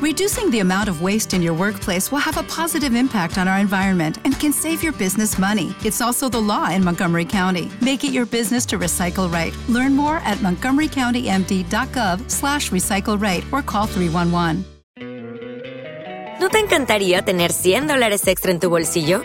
Reducing the amount of waste in your workplace will have a positive impact on our environment and can save your business money. It's also the law in Montgomery County. Make it your business to recycle right. Learn more at montgomerycountymd.gov slash recycle right or call 311. ¿No te encantaría tener 100 dólares extra en tu bolsillo?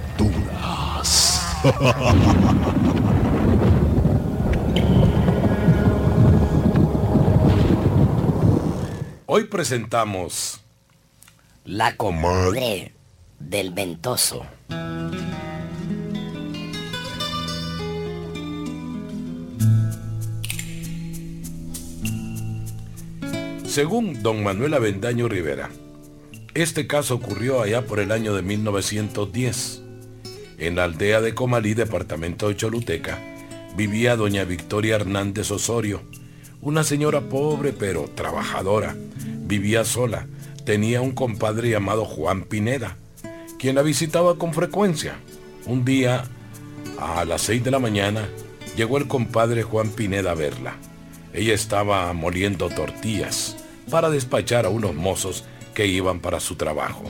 Hoy presentamos La comadre del ventoso. Según don Manuel Avendaño Rivera, este caso ocurrió allá por el año de 1910. En la aldea de Comalí, departamento de Choluteca, vivía doña Victoria Hernández Osorio, una señora pobre pero trabajadora. Vivía sola. Tenía un compadre llamado Juan Pineda, quien la visitaba con frecuencia. Un día, a las 6 de la mañana, llegó el compadre Juan Pineda a verla. Ella estaba moliendo tortillas para despachar a unos mozos que iban para su trabajo.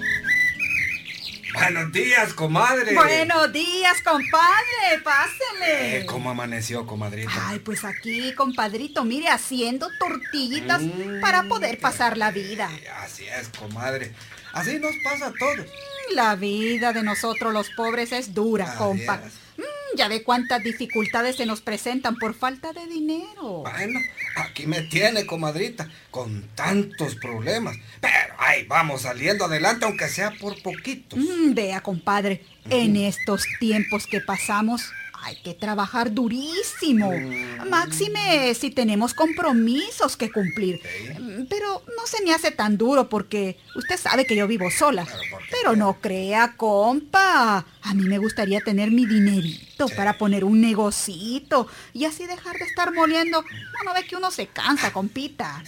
Buenos días, comadre. Buenos días, compadre. Pásele. Eh, ¿Cómo amaneció, comadrita? Ay, pues aquí, compadrito, mire, haciendo tortillitas para poder pasar la vida. Eh, Así es, comadre. Así nos pasa a todos. La vida de nosotros los pobres es dura, Así compa. Ya ve cuántas dificultades se nos presentan por falta de dinero. Bueno, aquí me tiene, comadrita, con tantos problemas. Pero ahí vamos saliendo adelante, aunque sea por poquito. Mm, vea, compadre, en estos tiempos que pasamos hay que trabajar durísimo. Máxime si tenemos compromisos que cumplir. Pero no se me hace tan duro porque usted sabe que yo vivo sola. Pero no crea, compa. A mí me gustaría tener mi dinerito para poner un negocito y así dejar de estar moliendo. No, no ve que uno se cansa, compita.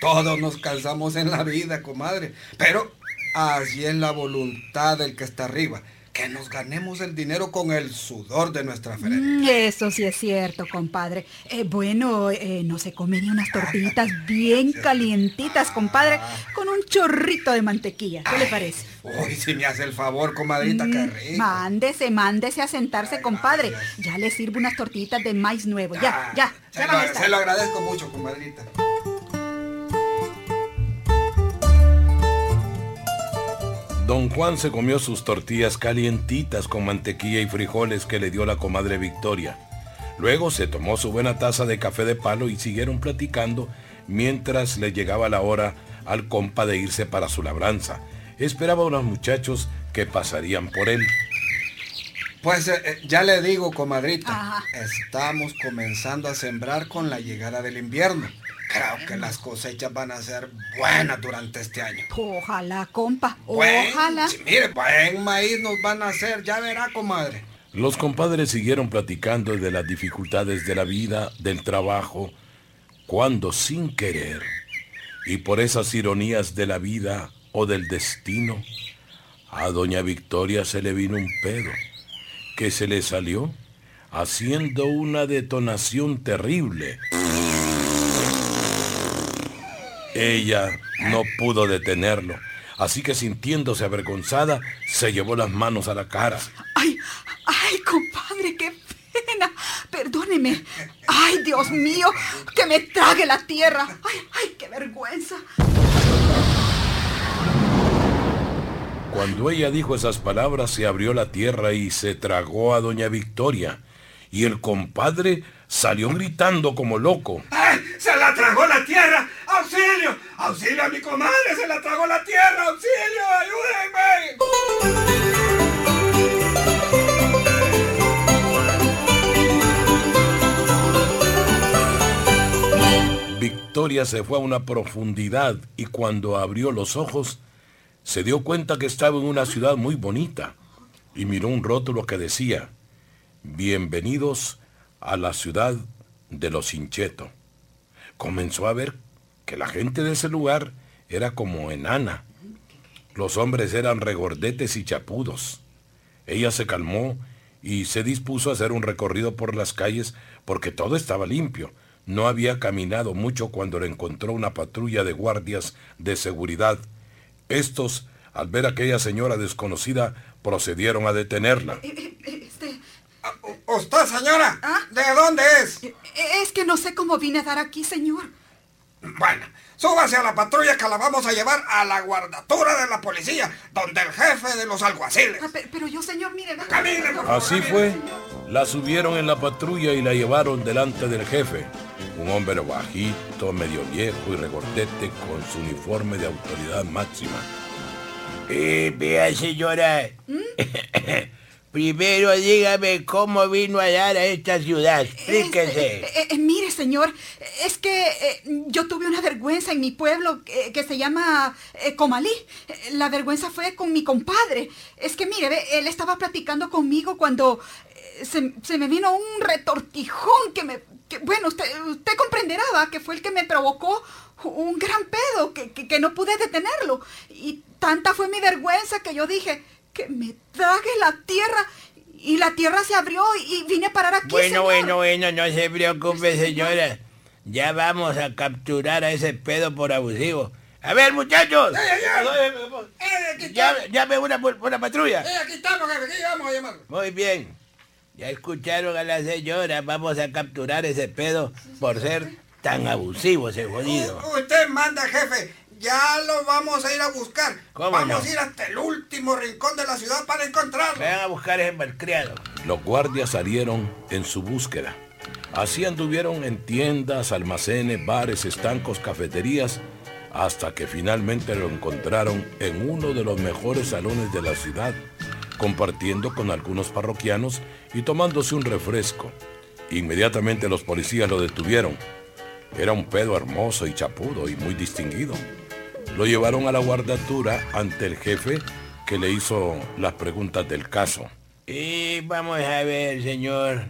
Todos nos cansamos en la vida, comadre. Pero así es la voluntad del que está arriba. Que nos ganemos el dinero con el sudor de nuestra frente. Mm, Eso sí es cierto, compadre. Eh, bueno, eh, no se comería unas tortillitas bien calientitas, compadre, con un chorrito de mantequilla. ¿Qué le parece? Uy, si me hace el favor, comadrita, qué Mm, rico. Mándese, mándese a sentarse, compadre. Ya le sirvo unas tortillitas de maíz nuevo. Ya, ya, Se ya lo, a estar. se lo agradezco mucho, comadrita. Don Juan se comió sus tortillas calientitas con mantequilla y frijoles que le dio la comadre Victoria. Luego se tomó su buena taza de café de palo y siguieron platicando mientras le llegaba la hora al compa de irse para su labranza. Esperaba a unos muchachos que pasarían por él. Pues eh, eh, ya le digo, comadrita, Ajá. estamos comenzando a sembrar con la llegada del invierno. Creo que las cosechas van a ser buenas durante este año. Ojalá, compa, Buen- ojalá. sí, mire, buen maíz nos van a hacer, ya verá, comadre. Los compadres siguieron platicando de las dificultades de la vida, del trabajo, cuando sin querer, y por esas ironías de la vida o del destino, a doña Victoria se le vino un pedo, que se le salió haciendo una detonación terrible. Ella no pudo detenerlo, así que sintiéndose avergonzada, se llevó las manos a la cara. Ay, ay, compadre, qué pena. Perdóneme. Ay, Dios mío, que me trague la tierra. Ay, ay, qué vergüenza. Cuando ella dijo esas palabras se abrió la tierra y se tragó a doña Victoria. Y el compadre salió gritando como loco. ¡Ay! ¡Se la tragó la tierra! ¡Auxilio! ¡Auxilio a mi comadre! ¡Se la tragó la tierra! ¡Auxilio! ¡Ayúdenme! Victoria Victoria se fue a una profundidad y cuando abrió los ojos se dio cuenta que estaba en una ciudad muy bonita y miró un rótulo que decía, Bienvenidos a la ciudad de los Hincheto. Comenzó a ver que la gente de ese lugar era como enana. Los hombres eran regordetes y chapudos. Ella se calmó y se dispuso a hacer un recorrido por las calles porque todo estaba limpio. No había caminado mucho cuando le encontró una patrulla de guardias de seguridad. Estos, al ver a aquella señora desconocida, procedieron a detenerla. Eh, eh, este, Ah, ¿Usted, señora? ¿Ah? ¿De dónde es? eh, es que no sé cómo vine a dar aquí, señor. Bueno, súbase a la patrulla que la vamos a llevar a la guardatura de la policía, donde el jefe de los alguaciles. Ah, pe- pero, yo, señor, mire... venga. Camine, por favor. Así fue. La subieron en la patrulla y la llevaron delante del jefe. Un hombre bajito, medio viejo y regordete con su uniforme de autoridad máxima. Eh, vea, señora. Primero dígame cómo vino a dar a esta ciudad. Explíquese. Este, eh, eh, mire, señor, es que eh, yo tuve una vergüenza en mi pueblo eh, que se llama eh, Comalí. La vergüenza fue con mi compadre. Es que, mire, él estaba platicando conmigo cuando se, me vino un retortijón que me... bueno, usted, usted comprenderá, que fue el que me provocó un gran pedo, que, que- que no pude detenerlo. Y tanta fue mi vergüenza que yo dije que me trague la tierra. Y la tierra se abrió y vine a parar aquí. Bueno, señor. bueno, bueno, no se preocupe, señora. Ya vamos a capturar a ese pedo por abusivo. A ver, muchachos. Eh, Ya, estamos, llame una, una patrulla. eh, aquí estamos, jefe, aquí vamos a llamar. Muy bien. Ya escucharon a la señora. Vamos a capturar ese pedo por ser tan abusivo ese jodido. U- Usted manda, jefe. Ya lo vamos a ir a buscar. ¿Cómo vamos no? a ir hasta el último rincón de la ciudad para encontrarlo. Vayan a buscar ese malcriado. Los guardias salieron en su búsqueda. Así anduvieron en tiendas, almacenes, bares, estancos, cafeterías, hasta que finalmente lo encontraron en uno de los mejores salones de la ciudad, compartiendo con algunos parroquianos y tomándose un refresco. Inmediatamente los policías lo detuvieron. Era un pedo hermoso y chapudo y muy distinguido. Lo llevaron a la guardatura ante el jefe que le hizo las preguntas del caso. Y vamos a ver, señor.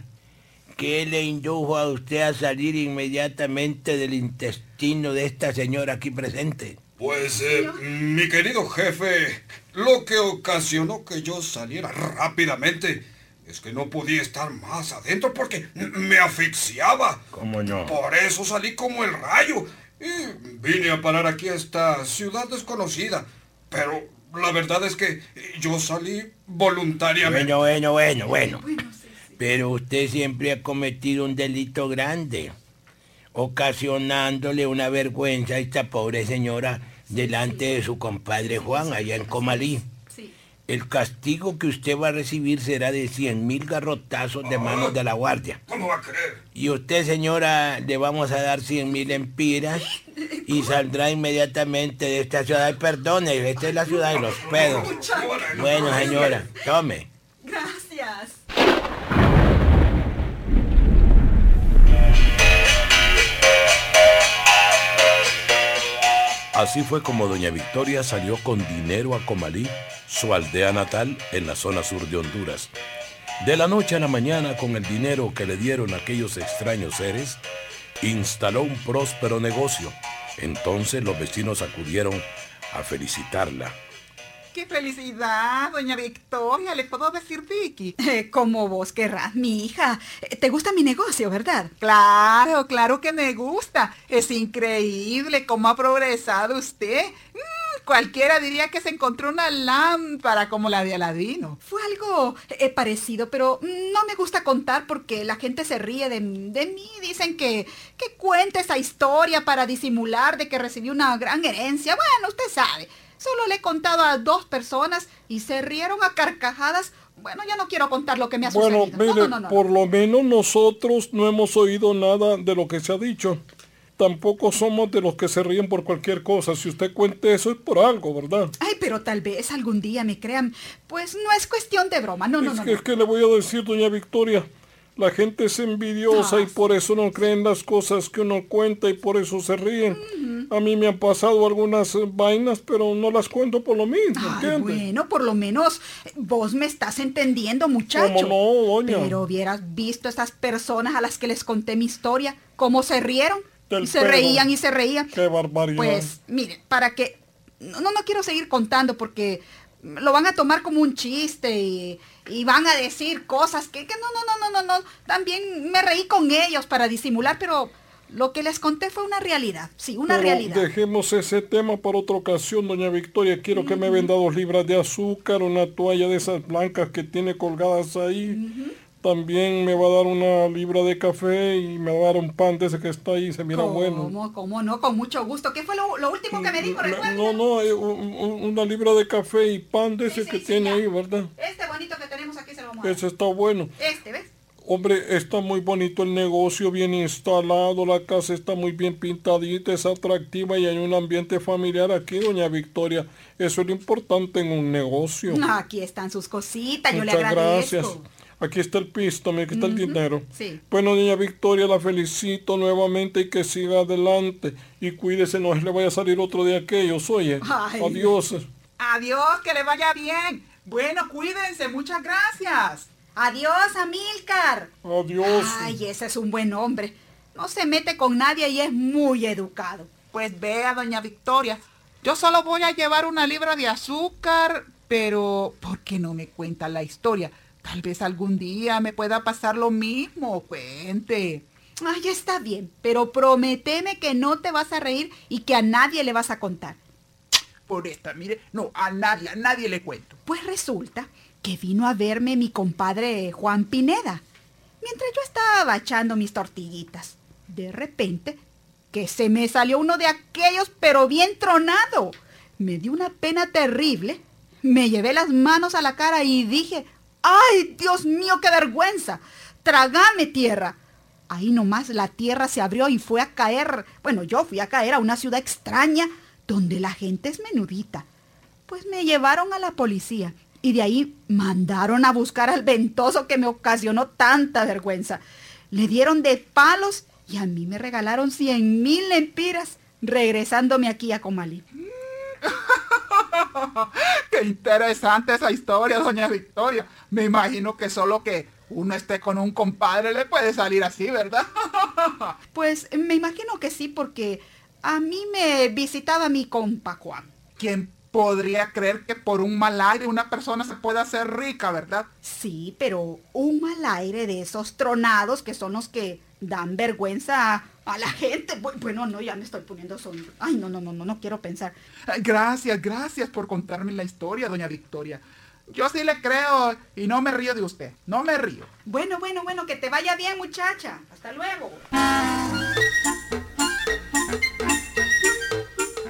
¿Qué le indujo a usted a salir inmediatamente del intestino de esta señora aquí presente? Pues, eh, mi querido jefe, lo que ocasionó que yo saliera rápidamente es que no podía estar más adentro porque me asfixiaba. ¿Cómo no? Por eso salí como el rayo y vine a parar aquí a esta ciudad desconocida. Pero la verdad es que yo salí voluntariamente. Bueno, bueno, bueno, bueno. Pero usted siempre ha cometido un delito grande, ocasionándole una vergüenza a esta pobre señora delante de su compadre Juan allá en Comalí. El castigo que usted va a recibir será de 100 mil garrotazos de manos de la guardia. ¿Cómo va a creer? Y usted, señora, le vamos a dar 100 mil empiras y saldrá inmediatamente de esta ciudad. Perdone, esta es la ciudad de los pedos. Bueno, señora, tome. Gracias. Así fue como doña Victoria salió con dinero a Comalí, su aldea natal en la zona sur de Honduras. De la noche a la mañana, con el dinero que le dieron aquellos extraños seres, instaló un próspero negocio. Entonces los vecinos acudieron a felicitarla. ¡Qué felicidad, doña Victoria! ¿Le puedo decir Vicky? Eh, como vos querrás, mi hija. Eh, ¿Te gusta mi negocio, verdad? Claro, claro que me gusta. Es increíble cómo ha progresado usted. Mm, cualquiera diría que se encontró una lámpara como la de Aladino. Fue algo eh, parecido, pero no me gusta contar porque la gente se ríe de, mí. Dicen que, que cuente esa historia para disimular de que recibí una gran herencia. Bueno, usted sabe. Solo le he contado a dos personas y se rieron a carcajadas. Bueno, ya no quiero contar lo que me ha Bueno, sucedido. mire, no, no, no, no. por lo menos nosotros no hemos oído nada de lo que se ha dicho. Tampoco somos de los que se ríen por cualquier cosa. Si usted cuente eso es por algo, ¿verdad? Ay, pero tal vez algún día me crean. Pues no es cuestión de broma. No, no, es, no. que, no. es que le voy a decir, doña Victoria, La gente es envidiosa y por eso no creen las cosas que uno cuenta y por eso se ríen. A mí me han pasado algunas eh, vainas, pero no las cuento por lo mismo, Ay, bueno, por lo menos eh, vos me estás entendiendo, muchacho. ¿Cómo no, doña? Pero hubieras visto esas personas a las que les conté mi historia, cómo se rieron. Y se perro. reían y se reían. Qué barbaridad. Pues, miren, para que... No, no no quiero seguir contando porque lo van a tomar como un chiste y, y van a decir cosas que, que no, no, no, no, no, no. También me reí con ellos para disimular, pero lo que les conté fue una realidad. Sí, una Pero realidad. Dejemos ese tema para otra ocasión, doña Victoria. Quiero que me venda dos libras de azúcar, una toalla de esas blancas que tiene colgadas ahí. También me va a dar una libra de café y me va a dar un pan de ese que está ahí, se mira bueno. ¿Cómo, cómo no? Con mucho gusto. ¿Qué fue lo, lo último que me dijo? ¿Recuerda? No, no, eh, un- un- una libra de café y pan de ese que tiene ahí, ¿verdad? Este bonito que tenemos aquí se lo vamos a dar. Ese está bueno. Este. Hombre, está muy bonito el negocio, bien instalado, la casa está muy bien pintadita, es atractiva y hay un ambiente familiar aquí, doña Victoria. Eso es lo importante en un negocio. Aquí están sus cositas, yo le Muchas agradezco. gracias. Aquí está el pisto, aquí está el dinero. sí. Bueno, doña Victoria, la felicito nuevamente y que siga adelante. Y cuídese, no le vaya a salir otro de aquellos, oye. Ay. Adiós. Adiós, que le vaya bien. Bueno, cuídense, muchas gracias. Adiós, Amílcar. Adiós. Ay, ese es un buen hombre. No se mete con nadie y es muy educado. Pues vea, doña Victoria, yo solo voy a llevar una libra de azúcar, pero ¿por qué no me cuenta la historia? Tal vez algún día me pueda pasar lo mismo. Cuente. Ay, está bien, pero prométeme que no te vas a reír y que a nadie le vas a contar. Por esta, mire, no, a nadie, a nadie le cuento. Pues resulta que vino a verme mi compadre Juan Pineda, mientras yo estaba bachando mis tortillitas. De repente, que se me salió uno de aquellos, pero bien tronado. Me dio una pena terrible. Me llevé las manos a la cara y dije, ¡ay, Dios mío, qué vergüenza! ¡Tragame tierra! Ahí nomás la tierra se abrió y fue a caer, bueno, yo fui a caer a una ciudad extraña donde la gente es menudita. Pues me llevaron a la policía y de ahí mandaron a buscar al ventoso que me ocasionó tanta vergüenza. Le dieron de palos y a mí me regalaron cien mil lempiras regresándome aquí a Comalí. Qué interesante esa historia, doña Victoria. Me imagino que solo que uno esté con un compadre le puede salir así, ¿verdad? Pues me imagino que sí, porque a mí me visitaba mi compa Juan. ¿Quién podría creer que por un mal aire una persona se puede hacer rica, verdad? Sí, pero un mal aire de esos tronados que son los que dan vergüenza a, a la gente. Bu- Bueno, no, ya me estoy poniendo son. Ay, no, no, no, no, no quiero pensar. Gracias, gracias por contarme la historia, doña Victoria. Yo sí le creo y no me río de usted, no me río. Bueno, bueno, bueno, que te vaya bien, muchacha. Hasta luego.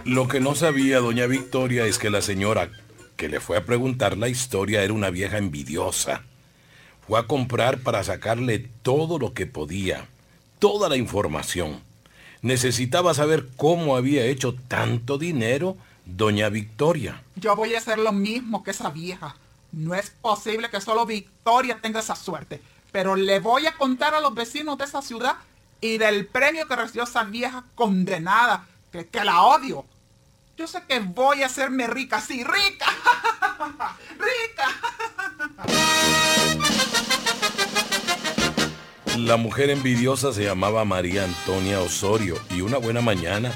Lo que no sabía doña Victoria es que la señora que le fue a preguntar la historia era una vieja envidiosa. Fue a comprar para sacarle todo lo que podía, toda la información. Necesitaba saber cómo había hecho tanto dinero doña Victoria. Yo voy a hacer lo mismo que esa vieja. No es posible que solo Victoria tenga esa suerte. Pero le voy a contar a los vecinos de esa ciudad y del premio que recibió esa vieja condenada, que, que la odio. Yo sé que voy a hacerme rica, sí, rica. rica. La mujer envidiosa se llamaba María Antonia Osorio y una buena mañana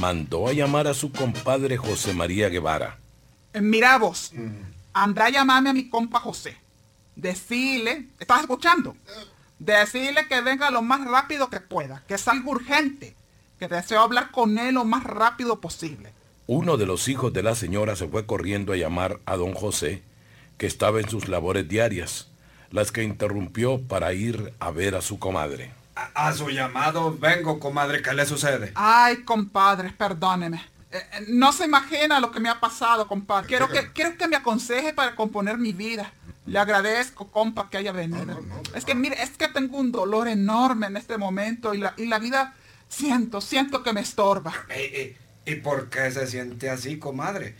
mandó a llamar a su compadre José María Guevara. Eh, Mira vos, anda a llamarme a mi compa José. Decirle, ¿estás escuchando? Decirle que venga lo más rápido que pueda, que es algo urgente, que deseo hablar con él lo más rápido posible. Uno de los hijos de la señora se fue corriendo a llamar a don José, que estaba en sus labores diarias, las que interrumpió para ir a ver a su comadre. A, a su llamado vengo, comadre, ¿qué le sucede? Ay, compadre, perdóneme. Eh, eh, no se imagina lo que me ha pasado, compadre. Quiero que, quiero que me aconseje para componer mi vida. Le agradezco, compa, que haya venido. Es que, mire, es que tengo un dolor enorme en este momento y la, y la vida siento, siento que me estorba. ¿Y, y, y por qué se siente así, comadre?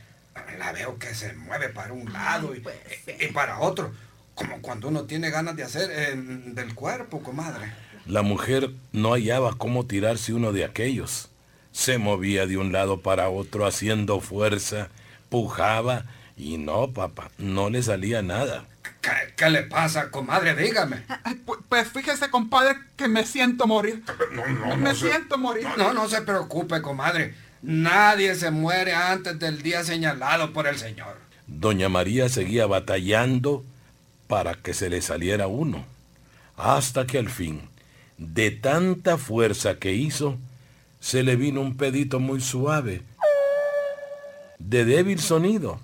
La veo que se mueve para un lado y, y- y para otro. como cuando uno tiene ganas de hacer eh, del cuerpo, comadre. La mujer no hallaba cómo tirarse uno de aquellos. Se movía de un lado para otro haciendo fuerza, pujaba y no, papá, no le salía nada. ¿Qué, qué le pasa, comadre? Dígame. Ay, pu- Pues fíjese, compadre, que me siento morir. No, no, me no se- siento morir. No, no se preocupe, comadre. Nadie se muere antes del día señalado por el Señor. Doña María seguía batallando para que se le saliera uno, hasta que al fin, de tanta fuerza que hizo, se le vino un pedito muy suave, de débil sonido,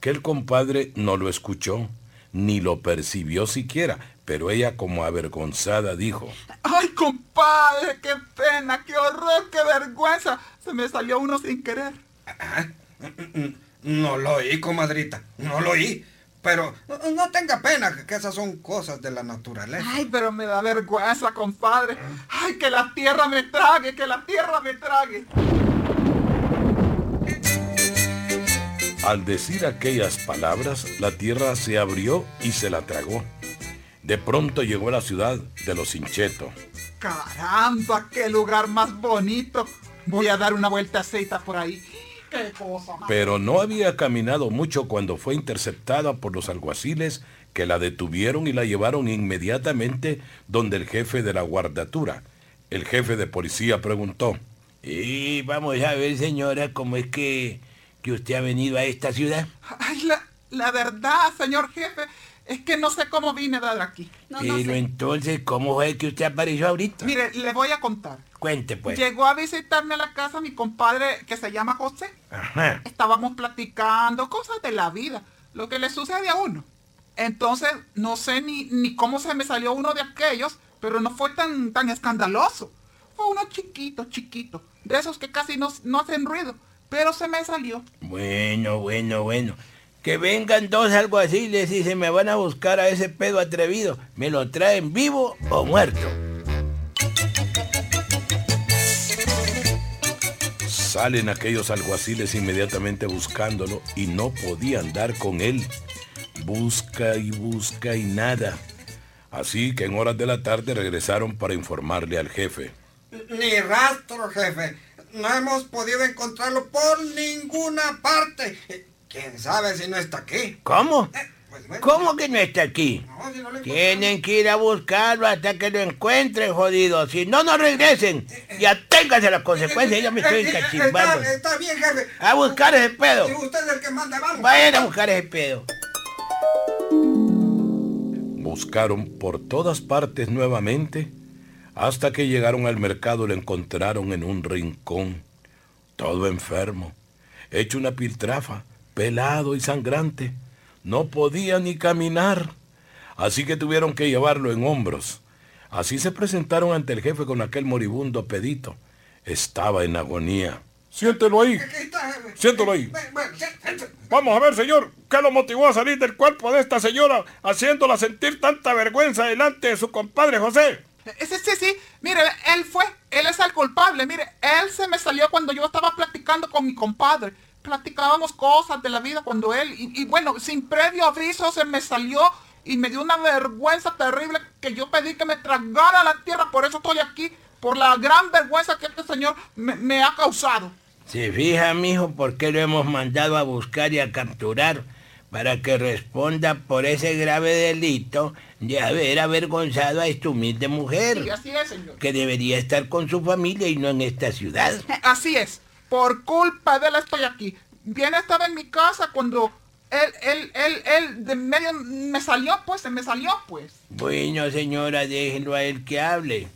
que el compadre no lo escuchó, ni lo percibió siquiera, pero ella como avergonzada dijo, Ay, compadre, qué pena, qué horror, qué vergüenza. Se me salió uno sin querer. Ah, No lo oí, comadrita. No lo oí. Pero no tenga pena, que esas son cosas de la naturaleza. Ay, pero me da vergüenza, compadre. Ay, que la tierra me trague, que la tierra me trague. Al decir aquellas palabras, la tierra se abrió y se la tragó. De pronto llegó a la ciudad de los Hinchetos. Caramba, qué lugar más bonito. Voy a dar una vueltecita por ahí. Qué cosa más. Pero no había caminado mucho cuando fue interceptada por los alguaciles que la detuvieron y la llevaron inmediatamente donde el jefe de la guardatura. El jefe de policía preguntó, Y vamos a ver, señora, cómo es que, que usted ha venido a esta ciudad. Ay, la, la verdad, señor jefe, es que no sé cómo vine a dar aquí. Pero entonces, ¿cómo fue que usted apareció ahorita? Mire, le voy a contar. Cuente, pues. Llegó a visitarme a la casa mi compadre que se llama José. Ajá. Estábamos platicando cosas de la vida, lo que le sucede a uno. Entonces, no sé ni, ni cómo se me salió uno de aquellos, pero no fue tan, tan escandaloso. Fue uno chiquito, chiquito, de esos que casi no, no hacen ruido, pero se me salió. Bueno, bueno, bueno. Que vengan dos alguaciles y se me van a buscar a ese pedo atrevido. ¿Me lo traen vivo o muerto? Salen aquellos alguaciles inmediatamente buscándolo y no podían dar con él. Busca y busca y nada. Así que en horas de la tarde regresaron para informarle al jefe. Ni rastro, jefe. No hemos podido encontrarlo por ninguna parte. ¿Quién sabe si no está aquí? ¿Cómo? Pues bueno, ¿Cómo que no está aquí? no, si no lo Tienen que ir a buscarlo hasta que lo encuentren, jodido. Si no, no regresen. Ya ténganse las consecuencias. Ya me estoy Eh, eh, eh, encachimbando. Está, está bien, jefe. A buscar ese pedo. Si usted es el que manda, vamos. Vayan a buscar ese pedo. Buscaron por todas partes nuevamente hasta que llegaron al mercado y lo encontraron en un rincón, todo enfermo, hecho una piltrafa, pelado y sangrante. No podía ni caminar, así que tuvieron que llevarlo en hombros. Así se presentaron ante el jefe con aquel moribundo pedito. Estaba en agonía. Siéntelo ahí. Siéntelo ahí. Vamos a ver, señor, ¿qué lo motivó a salir del cuerpo de esta señora haciéndola sentir tanta vergüenza delante de su compadre José? Sí, sí, sí. Mire, él fue, él es el culpable. Mire, él se me salió cuando yo estaba platicando con mi compadre. Platicábamos cosas de la vida cuando él, y, y bueno, sin previo aviso se me salió y me dio una vergüenza terrible que yo pedí que me tragara la tierra. Por eso estoy aquí, por la gran vergüenza que este señor me, me ha causado. Se fija, mijo, por qué lo hemos mandado a buscar y a capturar para que responda por ese grave delito de haber avergonzado a esta humilde mujer, así es, señor. que debería estar con su familia y no en esta ciudad. Así es. Por culpa de él estoy aquí. Bien estaba en mi casa cuando él, él, él, él de medio me salió, pues, se me salió, pues. Bueno, señora, déjenlo a él que hable.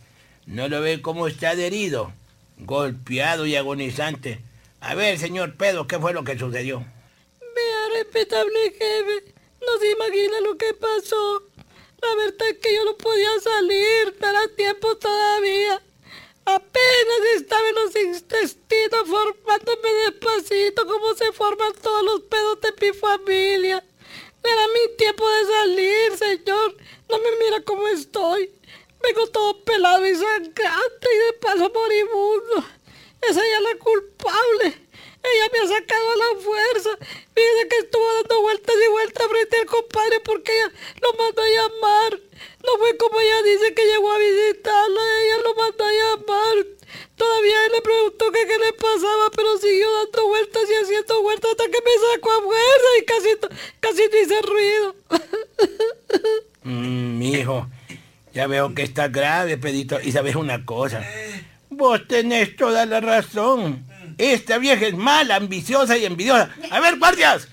¿No lo ve cómo está adherido? Golpeado y agonizante. A ver, señor Pedro, ¿qué fue lo que sucedió? Vea, respetable jefe, no se imagina lo que pasó. La verdad es que yo no podía salir, estará tiempo todavía. Apenas estaba en los intestinos formándome despacito como se forman todos los pedos de mi familia. Era mi tiempo de salir, señor. No me mira cómo estoy. Vengo todo pelado y sangrante y de paso moribundo. Esa ella es la culpable. Ella me ha sacado a la fuerza. Fíjese que estuvo dando vueltas y vueltas frente al compadre porque ella lo, ma- llamar. No fue como ella dice que llegó a visitarla, ella lo mandó a llamar. Todavía él le preguntó que qué le pasaba, pero siguió dando vueltas y haciendo vueltas hasta que me sacó a fuerza y casi, casi no hice ruido. Mm, mi hijo, ya veo que está grave, Pedito. Y sabes una cosa, vos tenés toda la razón. Esta vieja es mala, ambiciosa y envidiosa. A ver, guardias.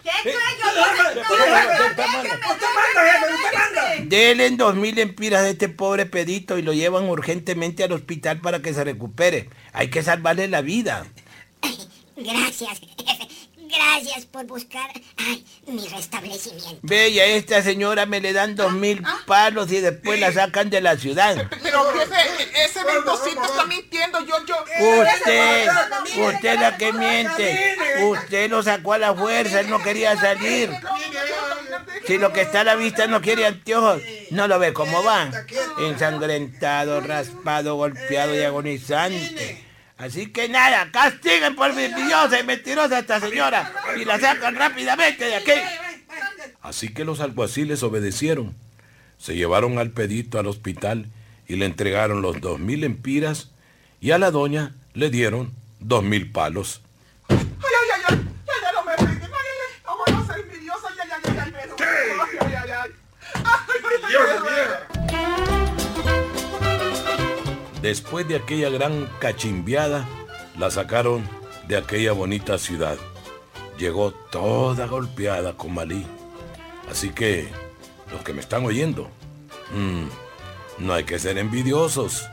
Denle dos mil empiras de este pobre pedito y lo llevan urgentemente al hospital para que se recupere. Hay que salvarle la vida. Gracias, jefe. Gracias por buscar ay, mi restablecimiento. Ve, y a esta señora me le dan dos mil palos y después la sacan de la ciudad. Pero jefe, ese ventosito está mintiendo, yo, yo... Usted, usted la que miente. Usted lo sacó a la fuerza, él no quería salir. Si lo que está a la vista no quiere anteojos, no lo ve cómo va. Ensangrentado, raspado, golpeado y agonizante. Así que nada, castiguen por envidiosa y mentirosa esta señora y la sacan rápidamente de aquí. Así que los alguaciles obedecieron. Se llevaron al pedito al hospital y le entregaron los dos mil empiras y a la doña le dieron dos mil palos. Después de aquella gran cachimbiada, la sacaron de aquella bonita ciudad. Llegó toda golpeada con Malí. Así que, los que me están oyendo, mm, no hay que ser envidiosos.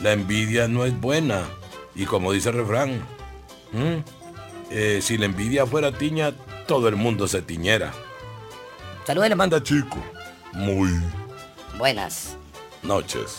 La envidia no es buena. Y como dice el refrán, mm, eh, si la envidia fuera tiña, todo el mundo se tiñera. Saludos, le mando. Chico, muy Buenas. Noches.